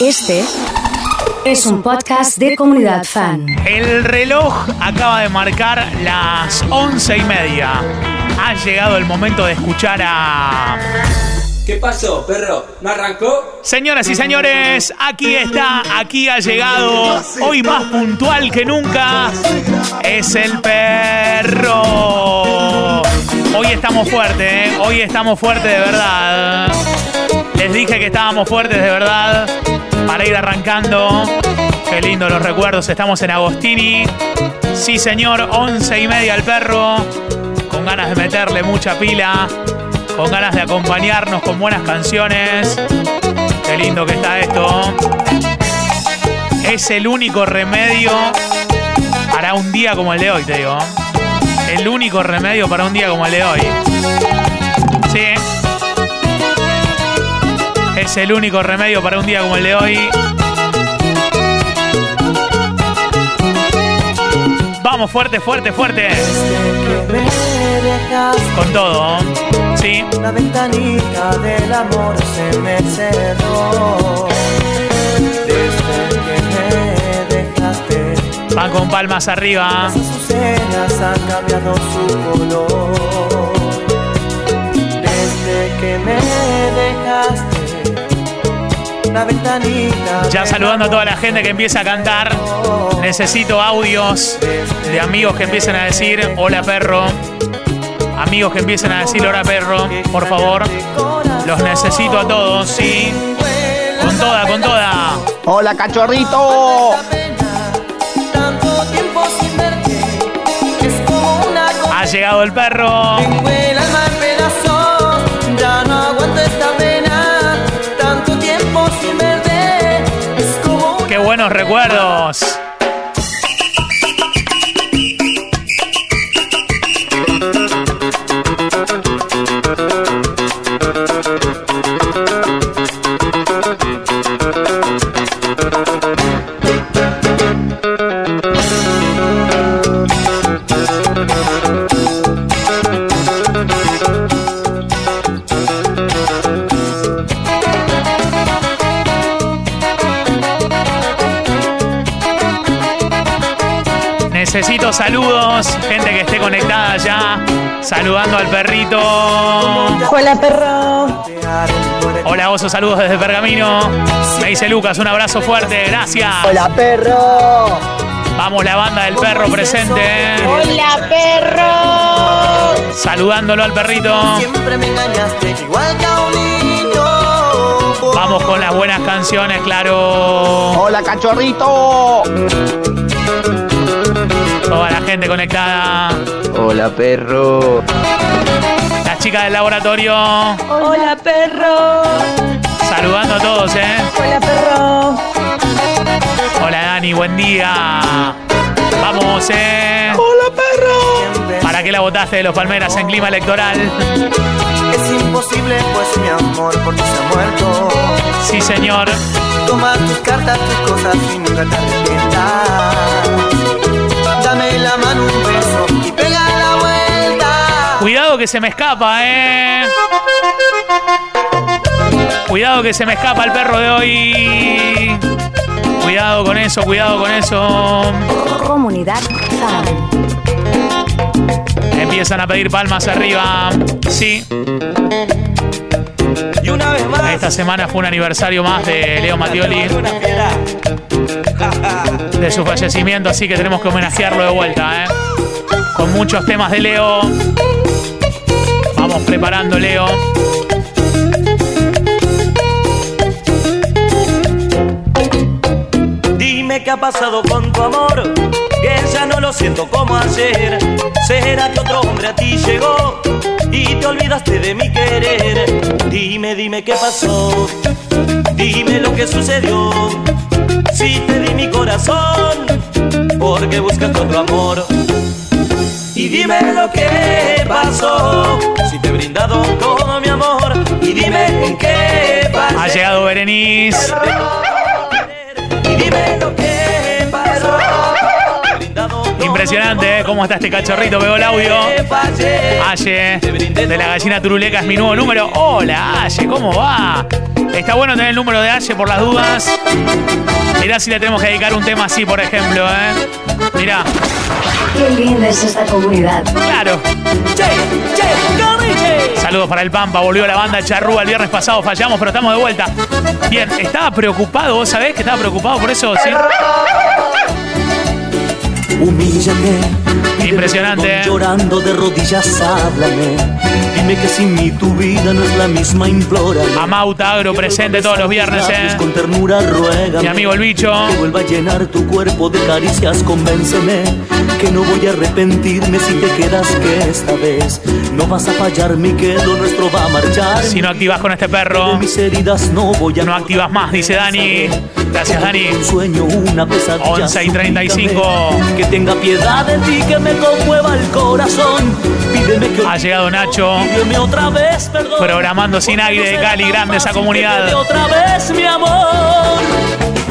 Este es un podcast de comunidad fan. El reloj acaba de marcar las once y media. Ha llegado el momento de escuchar a... ¿Qué pasó, perro? ¿No arrancó? Señoras y señores, aquí está, aquí ha llegado, hoy más puntual que nunca, es el perro. Hoy estamos fuertes, ¿eh? hoy estamos fuertes de verdad. Les dije que estábamos fuertes de verdad para ir arrancando. Qué lindo los recuerdos, estamos en Agostini. Sí, señor, once y media el perro, con ganas de meterle mucha pila con ganas de acompañarnos con buenas canciones. Qué lindo que está esto. Es el único remedio para un día como el de hoy, te digo. El único remedio para un día como el de hoy. Es el único remedio para un día como el de hoy. Vamos, fuerte, fuerte, fuerte. Con todo. Sí. La ventanita del amor se me cerró. Desde que me dejaste. Van con palmas arriba. Las azucenas han cambiado su color. Desde que me dejaste. La ventanita. Ya saludando a toda la gente que empieza a cantar. Necesito audios de amigos que empiecen a decir hola perro. Amigos que empiecen a decir hola perro, por favor. Los necesito a todos, sí. Con toda, con toda. Hola cachorrito. Ha llegado el perro. Buenos recuerdos. Ya, saludando al perrito. Hola perro. Hola, oso, saludos desde Pergamino. Me dice Lucas, un abrazo fuerte, gracias. Hola perro. Vamos, la banda del perro presente. Hola perro. Saludándolo al perrito. Siempre me engañaste, igual que a un niño. Vamos con las buenas canciones, claro. Hola cachorrito. Toda la gente conectada. Hola perro. Las chicas del laboratorio. Hola perro. Saludando a todos, ¿eh? Hola perro. Hola Dani, buen día. Vamos, ¿eh? Hola perro. ¿Para qué la votaste de los Palmeras en clima electoral? Es imposible, pues mi amor por ti se ha muerto. Sí, señor. Toma tus cartas, tus cosas y nunca te arrepientas. Dame la mano, un beso y pega la vuelta. Cuidado que se me escapa, ¿eh? Cuidado que se me escapa el perro de hoy. Cuidado con eso, cuidado con eso. Comunidad fan. Empiezan a pedir palmas arriba. Sí. Y una vez más. Esta semana fue un aniversario más de Leo Mattioli, fiera. de su fallecimiento, así que tenemos que homenajearlo de vuelta, ¿eh? Con muchos temas de Leo. Vamos preparando, Leo. Dime qué ha pasado con tu amor, que ya no lo siento como ayer. ¿Será que otro hombre a ti llegó y te olvidaste de mi querer? Dime, dime qué pasó, dime lo que sucedió. Si te di mi corazón, porque buscas otro amor. Y dime lo que pasó, si te he brindado todo mi amor. Y dime en qué pasó. Ha llegado Berenice. Y dime lo que Impresionante, ¿eh? ¿Cómo está este cachorrito? Veo el audio. Aye, de la gallina turuleca es mi nuevo número. Hola, Aye, ¿cómo va? Está bueno tener el número de Aye por las dudas. Mirá si le tenemos que dedicar un tema así, por ejemplo, ¿eh? Mirá, Qué linda es esta comunidad. claro. Che, che, Carriche. Saludos para el Pampa, volvió la banda Charrúa el viernes pasado, fallamos, pero estamos de vuelta. Bien, estaba preocupado, ¿vos sabés que estaba preocupado por eso? ¿Sí? Humíllate. Impresionante, ¿eh? Llorando de rodillas, háblame. Dime que sin mí tu vida no es la misma, implora. Amauta Agro presente todos los viernes, ¿eh? Con ternura ruega. Mi amigo el bicho. Que vuelva a llenar tu cuerpo de caricias, convénceme que no voy a arrepentirme si te quedas que esta vez no vas a fallarme y que lo nuestro va a marchar. Si no activas con este De perro, mis heridas no voy a no activas más, dice Dani. Gracias, Dani. Un sueño, una pesadilla. 11 y 35. Súplicame Que tenga piedad de ti, que me conmueva el corazón. Ha llegado Nacho, programando sin aire de Cali, grande esa comunidad. otra vez, mi amor.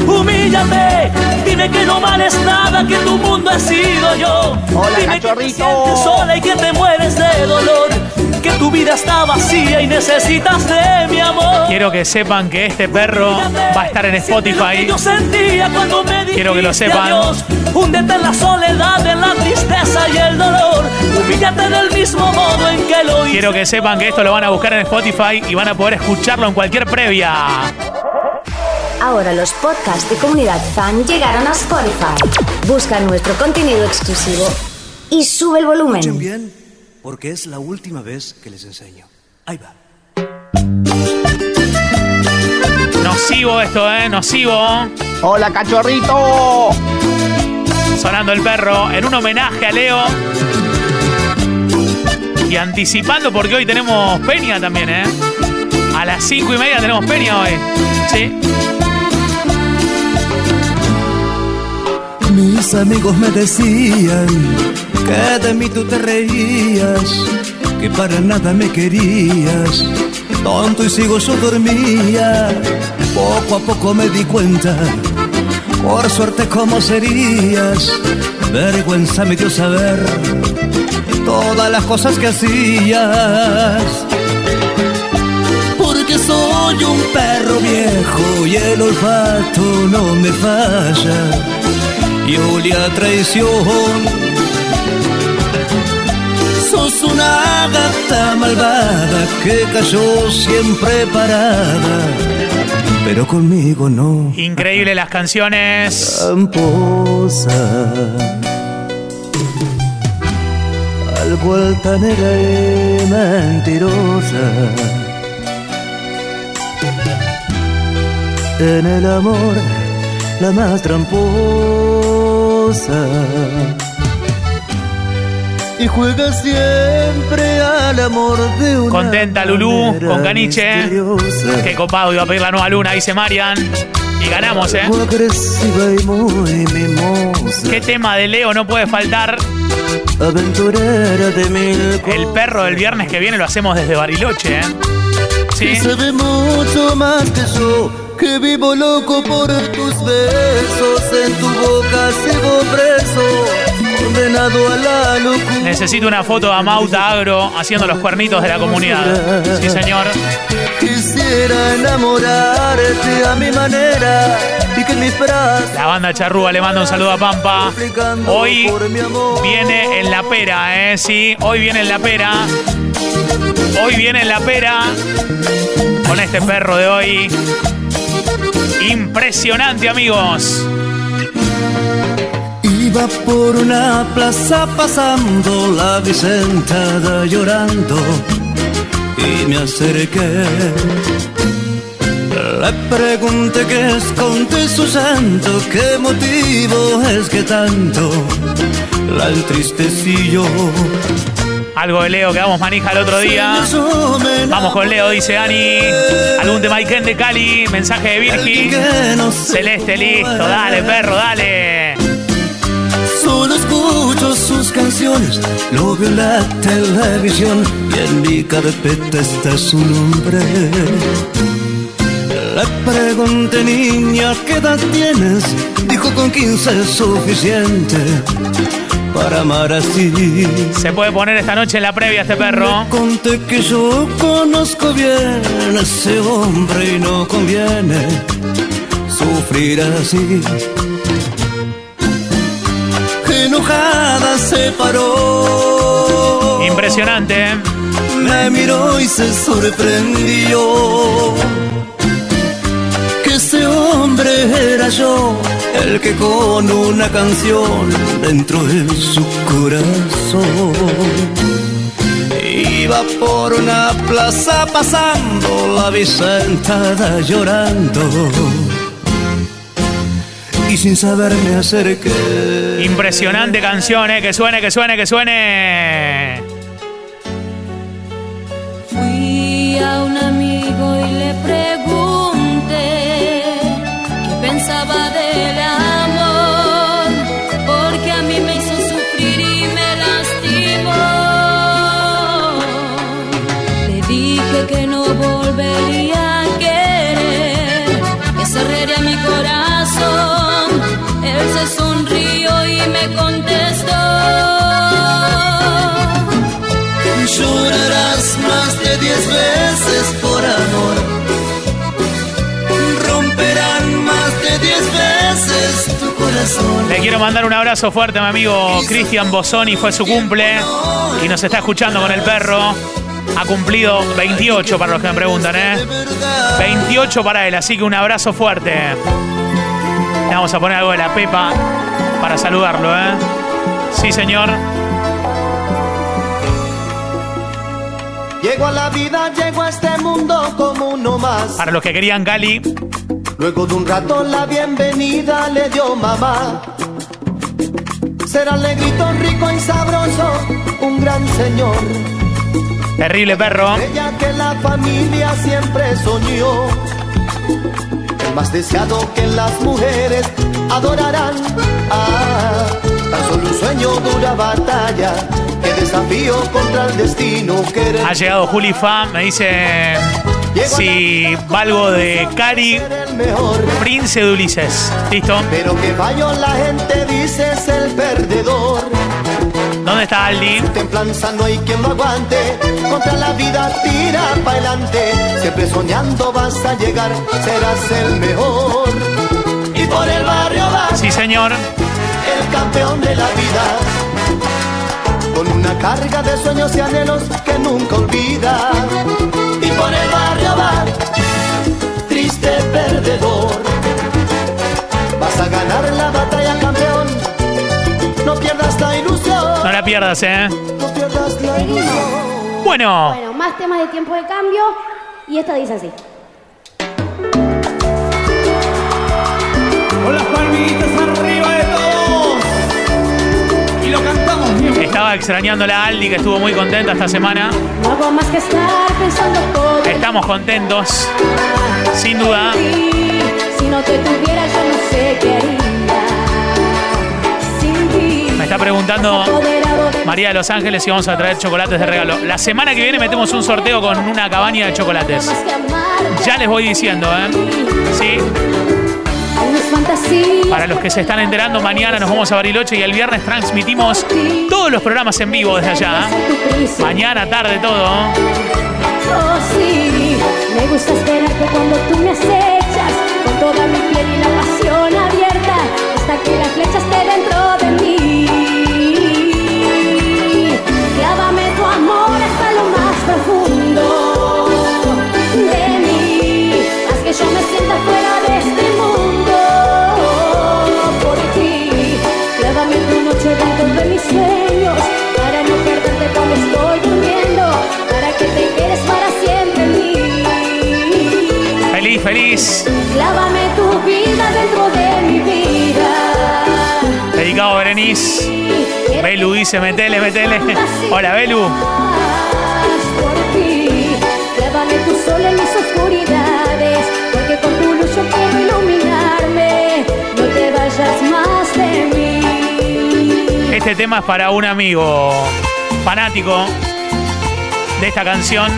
Humíllate, dime que no vales nada, que tu mundo he sido yo. Hola, dime que te cachorrito. sientes sola y que te mueres de dolor. Tu vida está vacía y necesitas de mi amor. Quiero que sepan que este perro va a estar en Spotify. Yo sentía cuando me Quiero que lo sepan. adiós. Húndete en la soledad, en la tristeza y el dolor. Humíllate del mismo modo en que lo hice. Quiero que sepan que esto lo van a buscar en Spotify y van a poder escucharlo en cualquier previa. Ahora los podcasts de Comunidad Fan llegaron a Spotify. Busca nuestro contenido exclusivo y sube el Escuchen volumen. Porque es la última vez que les enseño. Ahí va. Nocivo esto, ¿eh? Nocivo. Hola, cachorrito. Sonando el perro en un homenaje a Leo. Y anticipando porque hoy tenemos Peña también, ¿eh? A las cinco y media tenemos Peña hoy. Sí. Mis amigos me decían que de mí tú te reías, que para nada me querías. Tonto y sigo yo dormía, poco a poco me di cuenta, por suerte cómo serías. Vergüenza me dio saber todas las cosas que hacías. Porque soy un perro viejo y el olfato no me falla y olía a traición. Sos una gata malvada que cayó siempre parada, pero conmigo no. Increíble las canciones. Tramposa, algo altanera y mentirosa. En el amor, la más tramposa. Y juega siempre al amor de una Contenta Lulú con Caniche. misteriosa. Qué copado iba a pedir la nueva luna, dice Marian. Y ganamos, ¿eh? Y muy. ¿Qué tema de Leo no puede faltar? Aventurera de mil El perro del viernes que viene lo hacemos desde Bariloche, ¿eh? Sí. Y sabe mucho más que yo Que vivo loco por tus besos En tu boca sigo preso Condenado a la locura Necesito una foto de Amauta Agro haciendo los cuernitos de la comunidad. Sí, señor. Quisiera enamorarte a mi manera La banda Charrúa le manda un saludo a Pampa. Hoy viene en la pera, ¿eh? Sí, hoy viene en la pera. Hoy viene en la pera. Con este perro de hoy. Impresionante, amigos. Iba por una plaza pasando la Vicentada llorando y me acerqué. Le pregunté qué esconde su santo, qué motivo es que tanto la entristecí yo. Algo de Leo que damos manija el otro día. Vamos con Leo, dice Ani. Algún de Maiken de Cali. Mensaje de Virgi. Celeste, listo. Dale, perro, dale. Solo escucho sus canciones, lo veo en la televisión y en mi carpeta está su nombre. Le pregunté, niña, ¿qué edad tienes? Dijo con 15 es suficiente para amar así. Se puede poner esta noche en la previa este perro. Le conté que yo conozco bien a ese hombre y no conviene sufrir así. Enojada se paró. Impresionante, ¿eh? Me miró y se sorprendió. Hombre era yo, el que con una canción dentro de su corazón iba por una plaza pasando la vi sentada llorando. Y sin saber me acerqué. Impresionante canción, ¿eh? Que suene, que suene, que suene. Fui a un amigo y le pregunté quiero mandar un abrazo fuerte a mi amigo Cristian Bosoni, fue su cumple y nos está escuchando con el perro. Ha cumplido 28 para los que me preguntan, ¿eh? 28 para él, así que un abrazo fuerte. Le vamos a poner algo de la Pepa para saludarlo, ¿eh? Sí, señor. Llego a la vida, llego a este mundo como uno más. Para los que querían Cali, Luego de un rato la bienvenida le dio mamá. Será negrito, rico y sabroso, un gran señor. terrible perro. Ella que la familia siempre soñó. El más deseado que las mujeres adorarán. Ah, tan solo un sueño dura batalla. Que desafío contra el destino. Ha llegado Juli Fa, me dice si valgo de Cari. Prince de Ulises. ¿Listo? Pero que fallo la gente dice es el perdedor. ¿Dónde está Aldi? Templanza no hay quien lo aguante. Contra la vida tira para adelante. Siempre soñando vas a llegar, serás el mejor. Y por el barrio vas, Sí, señor. el campeón de la vida. Con una carga de sueños y anhelos que nunca olvida. Y por el barrio vas, triste perdedor. Vas a ganar la batalla, campeón. No pierdas la ilusión. No la pierdas, ¿eh? No pierdas la ilusión. Bueno, Bueno, más temas de tiempo de cambio. Y esta dice así. Con las palmitas estaba extrañando la Aldi que estuvo muy contenta esta semana. No hago más que estar pensando todo. en Estamos contentos, sin duda. ti. Si no te tuviera, yo no sé qué haría. Sin ti. Me está preguntando María de Los Ángeles si vamos a traer chocolates de regalo. La semana que viene metemos un sorteo con una cabaña de chocolates. Ya les voy diciendo, ¿eh? Sí. Para los que se están enterando, mañana nos vamos a Bariloche y el viernes transmitimos todos los programas en vivo desde allá. ¿eh? Mañana, tarde, todo. Oh, sí, me gusta esperarte cuando tú me acechas Con toda mi piel y la pasión abierta Hasta que la flecha esté dentro de Belu dice, metele, metele. Hola, Belu. Este tema es para un amigo fanático de esta canción.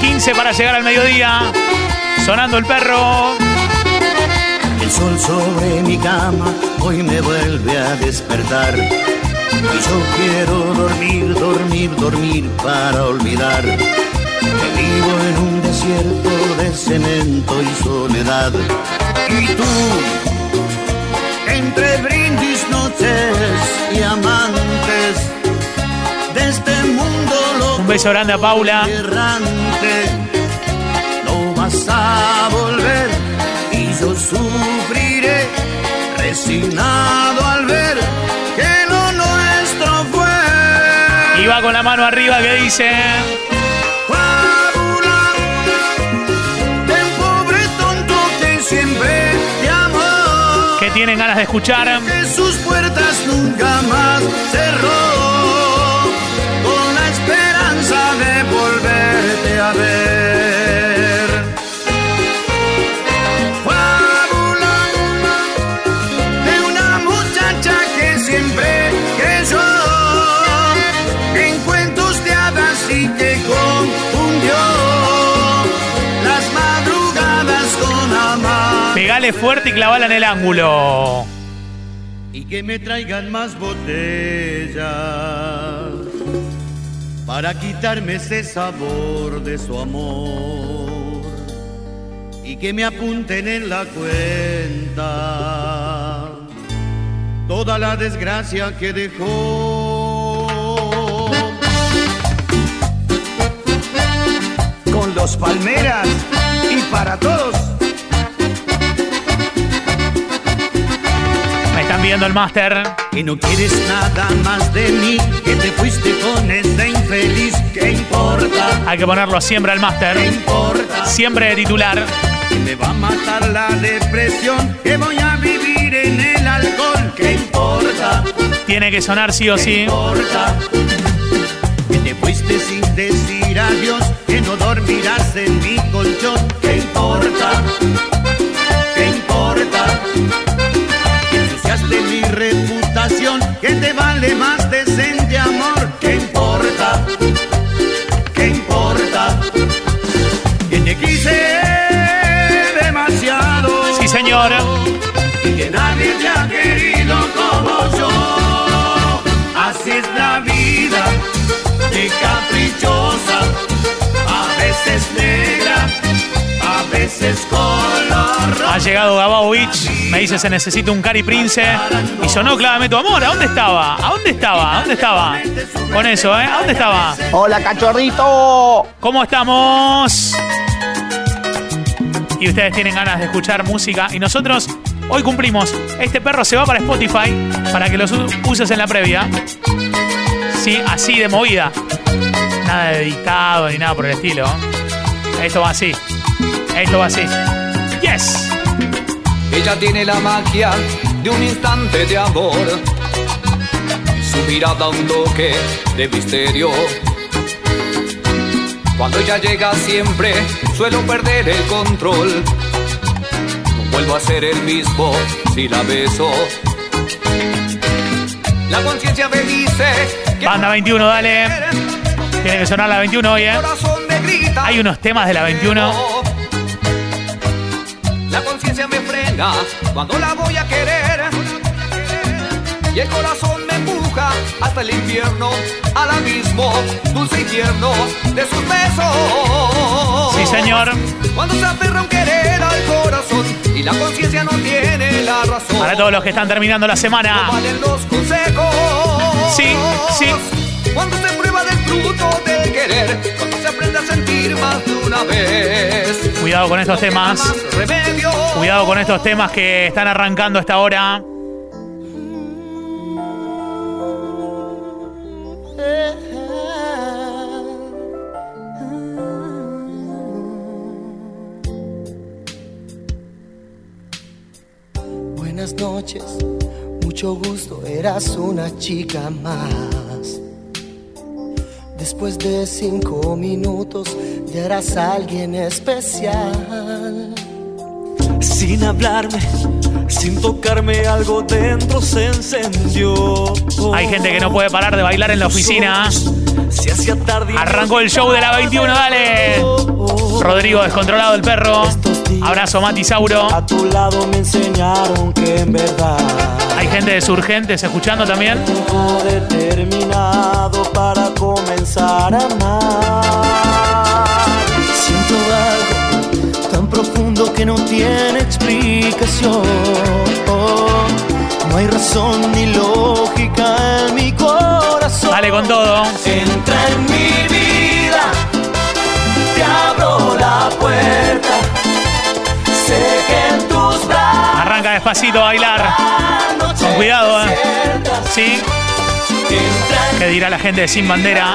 15 para llegar al mediodía. Sonando el perro. El sol sobre mi cama hoy me vuelve a despertar. Y yo quiero dormir, dormir, dormir para olvidar que vivo en un desierto de cemento y soledad. Y tú, entre brindis, noches y amantes de este mundo loco Un beso grande a Paula. errante, no vas a volver y yo sufriré resignado al ver que lo nuestro fue. Y va con la mano arriba que dice. Fábula un pobre tonto que siempre te amó. Que tienen ganas de escuchar. Que sus puertas nunca más cerró. Fuerte y clavala en el ángulo. y que me traigan más botellas para quitarme ese sabor de su amor y que me apunten en la cuenta toda la desgracia que dejó. Con los palmeras y para todos. Están viendo el máster. Que no quieres nada más de mí, que te fuiste con esa infeliz, ¿qué importa? Hay que ponerlo siempre al ¿Qué máster. importa? Siempre de titular. Que me va a matar la depresión, que voy a vivir en el alcohol, ¿qué importa? Tiene que sonar sí o ¿Qué sí. importa? Que te fuiste sin decir adiós, que no dormirás en mi colchón, ¿qué importa? Ensuciaste mi reputación, que te vale más decente amor, ¿qué importa? ¿Qué importa? Que te quise demasiado Sí, señor. y que nadie te ha querido como veces color rojo. Ha llegado Gabovich. Me dice se necesita un Cari Prince. Y sonó Clávame tu amor. ¿A dónde estaba? ¿A dónde estaba? ¿A dónde estaba? Con eso, ¿eh? ¿A dónde estaba? Hola, cachorrito. ¿Cómo estamos? Y ustedes tienen ganas de escuchar música. Y nosotros hoy cumplimos. Este perro se va para Spotify para que lo su- uses en la previa. Sí, así de movida. Nada de dictado ni nada por el estilo. Esto va así. Esto va así. Yes. Ella tiene la magia de un instante de amor. Su mirada un toque de misterio. Cuando ella llega siempre suelo perder el control. No vuelvo a ser el mismo si la beso. La conciencia me dice que Banda 21, dale. Tiene que sonar la 21 hoy, ¿eh? Hay unos temas de la 21. La conciencia me frena cuando la voy a querer. Y el corazón me empuja hasta el infierno, al abismo, dulce infierno de sus besos. Sí, señor. Cuando se aferra un querer al corazón y la conciencia no tiene la razón. Para todos los que están terminando la No semana. valen los consejos. Sí, sí. Cuando se prueba del fruto del querer, cuando se aprende a sentir más de una vez. Cuidado con estos temas. Cuidado con estos temas que están arrancando a esta hora. Buenas noches, mucho gusto, eras una chica más. Después de cinco minutos, ya eras alguien especial. Sin hablarme, sin tocarme, algo dentro se encendió. Hay gente que no puede parar de bailar en la oficina. Se hacía tarde. y Arrancó el show de la 21, dale. Rodrigo descontrolado el perro. Abrazo Mati Sauro. A tu lado me enseñaron que en verdad Hay gente de Surgentes escuchando también. tiempo determinado para comenzar amar. Siento algo tan profundo que no tiene explicación. No hay razón ni lógica en mi corazón. Dale con todo. Entra en mi vida, te abro la puerta. Sé que en tus brazos Arranca despacito a bailar. Con cuidado, eh. Sí. ¿Qué dirá la gente de Sin Bandera?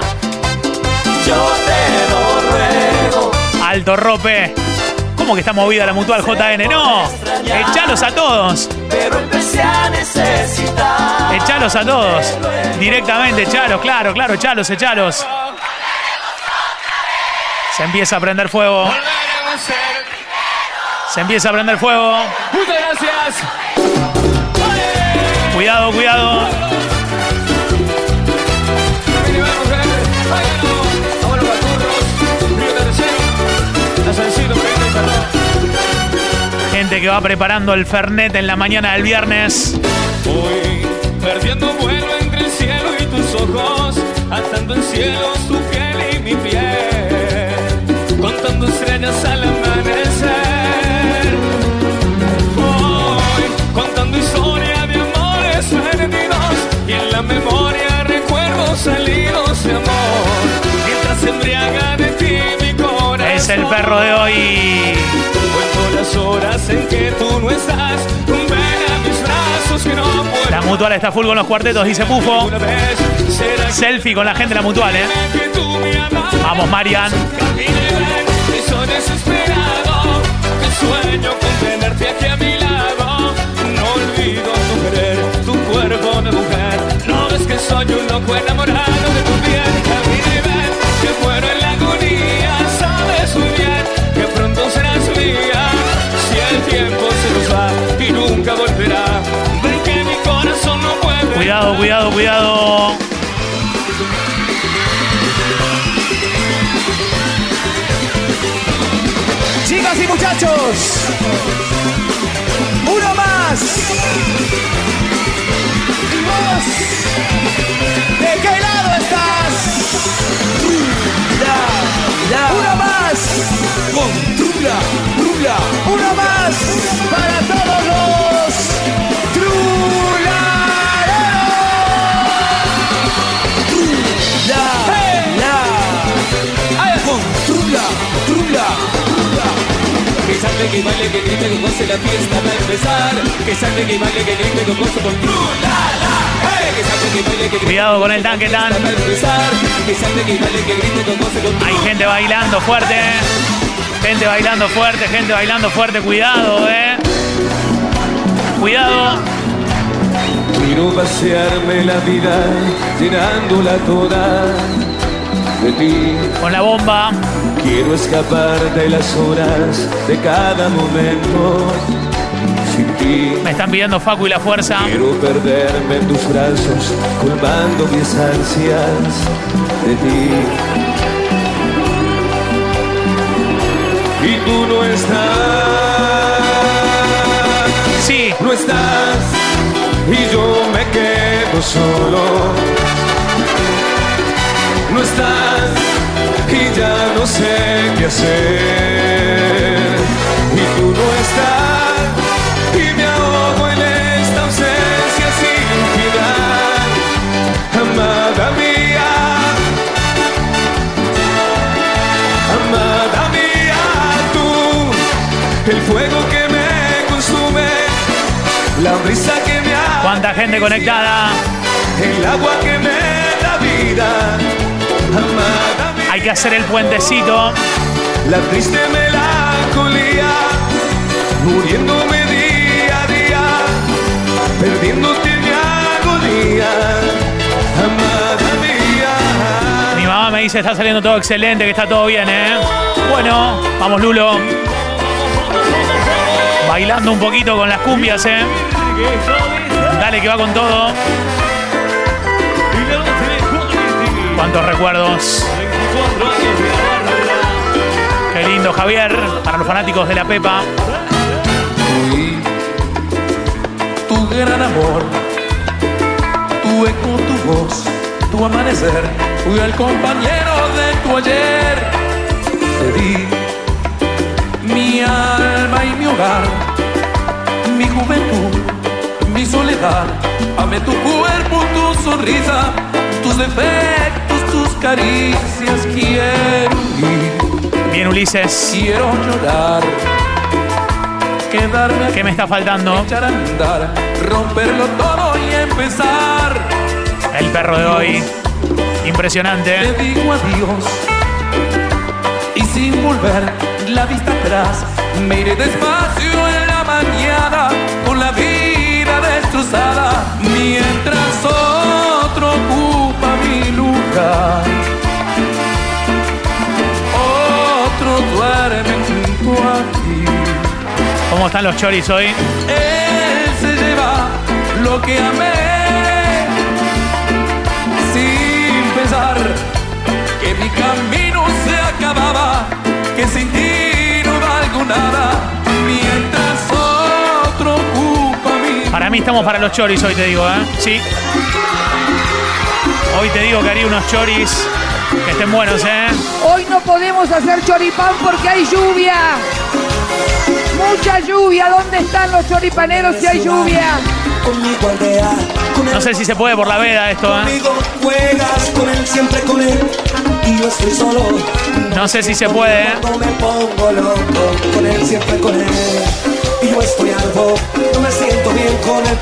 Yo te lo ruego. Alto rope. ¿Cómo que está movida la mutual JN? No. Echalos a todos. Pero empecé a necesitar. Echalos a todos. Directamente, echalos, claro, claro, echalos, echalos. Se empieza a prender fuego. Se empieza a prender fuego. Muchas gracias. Cuidado, cuidado. Gente que va preparando el Fernet en la mañana del viernes. Voy perdiendo vuelo entre el cielo y tus ojos, atando en cielos tu piel y mi piel, contando estrellas al amanecer. Voy contando historia de amores perdidos y en la memoria recuerdos salidos de amor, mientras se embriaga Es el perro de hoy. La mutual está full con los cuartetos, dice Pufo. Selfie con la gente de la mutual, ¿eh? Vamos, Marian. Soy un loco enamorado de tu piel. Cuidado, cuidado, cuidado. Chicas y muchachos, uno más. Y vos, ¿de qué lado estás? Uno más. Con trula, trula. Uno más para todos los Salte, que baile, que grite, que goce la fiesta va a empezar. Que salte, que baile, que grite, que goce con trulala. Hey, que salte, que baile, que grite, Cuidado con el tanque tan. Hay gente bailando fuerte. Gente bailando fuerte, gente bailando fuerte. Cuidado, eh. Cuidado. Quiero pasearme la vida, llenándola toda de ti. Con la bomba. Quiero escapar de las horas de cada momento sin ti. Me están pidiendo Facu y la fuerza. Quiero perderme en tus brazos, colmando mis ansias de ti. Y tú no estás, Sí. no estás, y yo me quedo solo. No estás, y ya no sé qué hacer. Y tú no estás, y me ahogo en esta ausencia sin piedad. Amada mía, amada mía, tú, el fuego que me consume, la brisa que me ha ¿Cuánta gente conectada? el agua que me da vida. Hay que hacer el puentecito. La triste melancolía, muriéndome día a día, perdiéndote mi agonía, amada mía. Mi mamá me dice está saliendo todo excelente, que está todo bien, ¿eh? Bueno, vamos Lulo. Bailando un poquito con las cumbias, ¿eh? Dale que va con todo. Cuántos recuerdos. Qué lindo, Javier, para los fanáticos de la Pepa. Fui tu gran amor, tu eco, tu voz, tu amanecer. Fui el compañero de tu ayer. Te di mi alma y mi hogar, mi juventud, mi soledad. Amé tu cuerpo, tu sonrisa, tus defectos, tus caricias. Quiero ir. Bien, Ulises. Quiero llorar. Quedarme ¿Qué me está faltando? echar a andar, romperlo todo y empezar. El perro de hoy. Impresionante. Te digo adiós y sin volver la vista atrás me iré despacio en la mañana con la vida destrozada mientras ocupa lugar. Otro duerme junto a ti. ¿Cómo están los choris hoy? Él se lleva lo que amé sin pensar que mi camino se acababa, que sin ti no valgo nada, mientras otro ocupa mi Para mí estamos para los choris hoy, te digo, ¿eh? Sí. Hoy te digo que haría unos choris que estén buenos, ¿eh? Hoy no podemos hacer choripán porque hay lluvia. Mucha lluvia. ¿Dónde están los choripaneros si hay lluvia? No sé si se puede por la veda esto, ¿eh? conmigo juegas, con él siempre con él. Y yo estoy solo. No sé si se puede, ¿eh? No me pongo loco, con él siempre con él. Y yo estoy algo, no me siento bien con el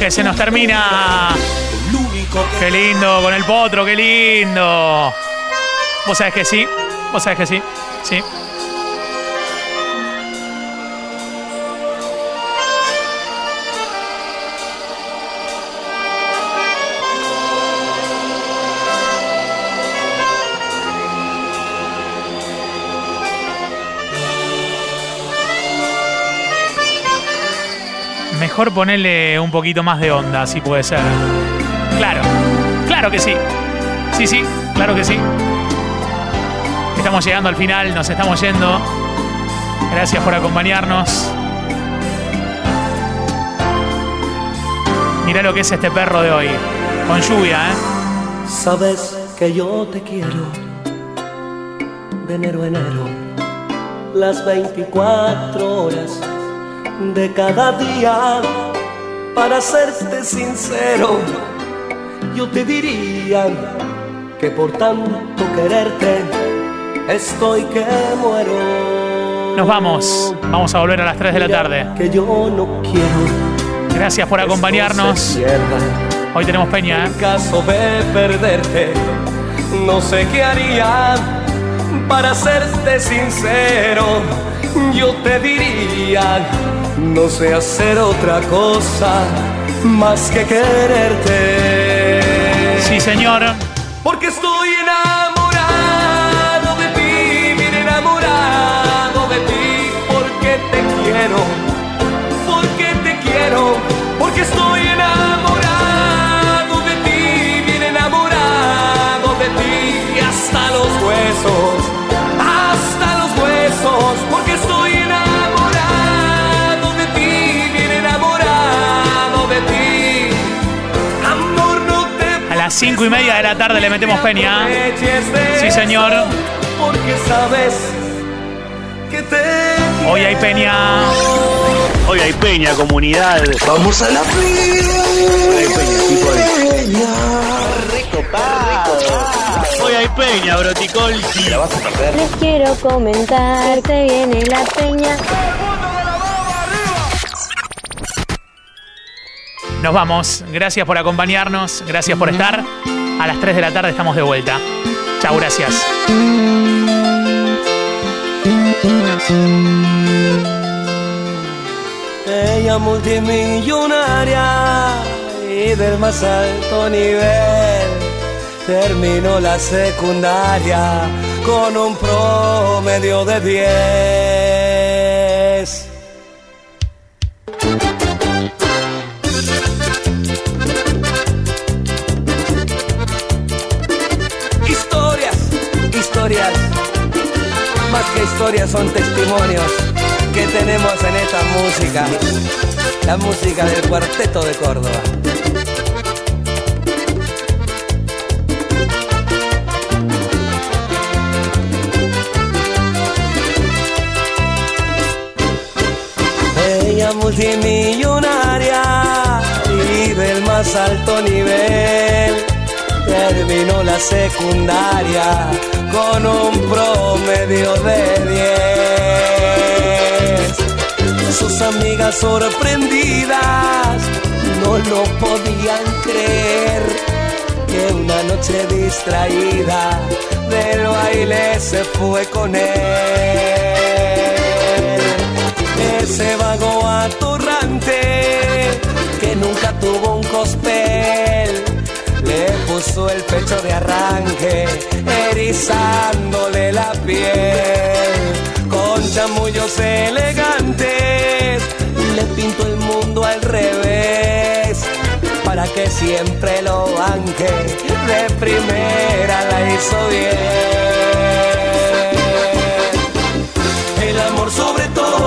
que se nos termina. Qué lindo, con el potro, qué lindo. Vos sabés que sí, vos sabés que sí, sí. Mejor ponerle un poquito más de onda, si puede ser. Claro, claro que sí. Sí, sí, claro que sí. Estamos llegando al final, nos estamos yendo. Gracias por acompañarnos. Mirá lo que es este perro de hoy. Con lluvia, ¿eh? Sabes que yo te quiero de enero enero, las 24 horas de cada día. Para serte sincero, yo te diría que por tanto quererte estoy que muero. Nos vamos. Vamos a volver a las 3 de la tarde. Que yo no quiero. Gracias por acompañarnos. Hoy tenemos Peña, ¿eh? En caso de perderte, no sé qué haría. Para serte sincero, yo te diría, no sé hacer otra cosa más que quererte. Sí, señor. Porque estoy enamorado de ti, bien enamorado de ti, porque te quiero, porque te quiero, porque estoy enamorado 5 y media de la tarde le metemos Peña. Sí, señor. Porque sabes que te Hoy hay Peña. Hoy hay peña, comunidad. Vamos a la Hoy hay peña, broticol. Les quiero comentar, se viene la peña. Nos vamos. Gracias por acompañarnos. Gracias por estar. A las 3 de la tarde estamos de vuelta. Chau, gracias. Ella multimillonaria y del más alto nivel terminó la secundaria con un promedio de 10. Más que historias son testimonios que tenemos en esta música, la música del cuarteto de Córdoba. Ella multimillonaria y del más alto nivel. Terminó la secundaria con un promedio de 10. Sus amigas sorprendidas no lo podían creer que una noche distraída del baile se fue con él. Ese vago atorrante que nunca tuvo un cospel le puso el pecho de arranque, erizándole la piel. Con chamullos elegantes, le pintó el mundo al revés, para que siempre lo banque. De primera la hizo bien. El amor sobre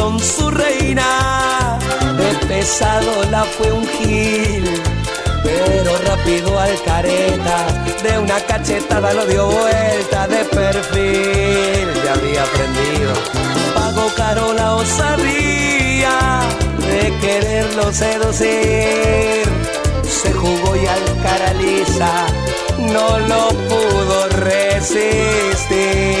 Con su reina, de pesado la fue un gil, pero rápido al careta, de una cachetada lo dio vuelta de perfil, ya había aprendido, pagó caro la osadía de quererlo seducir, se jugó y al cara lisa no lo pudo resistir.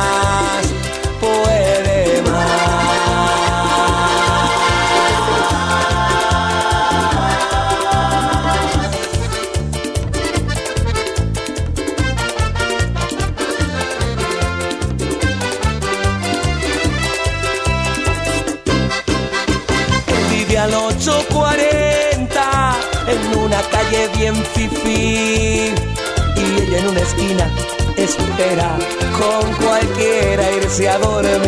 con cualquiera irse a dormir.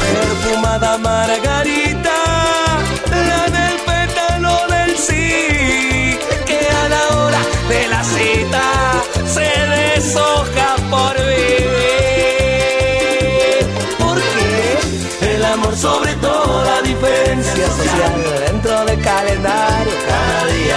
Perfumada margarita,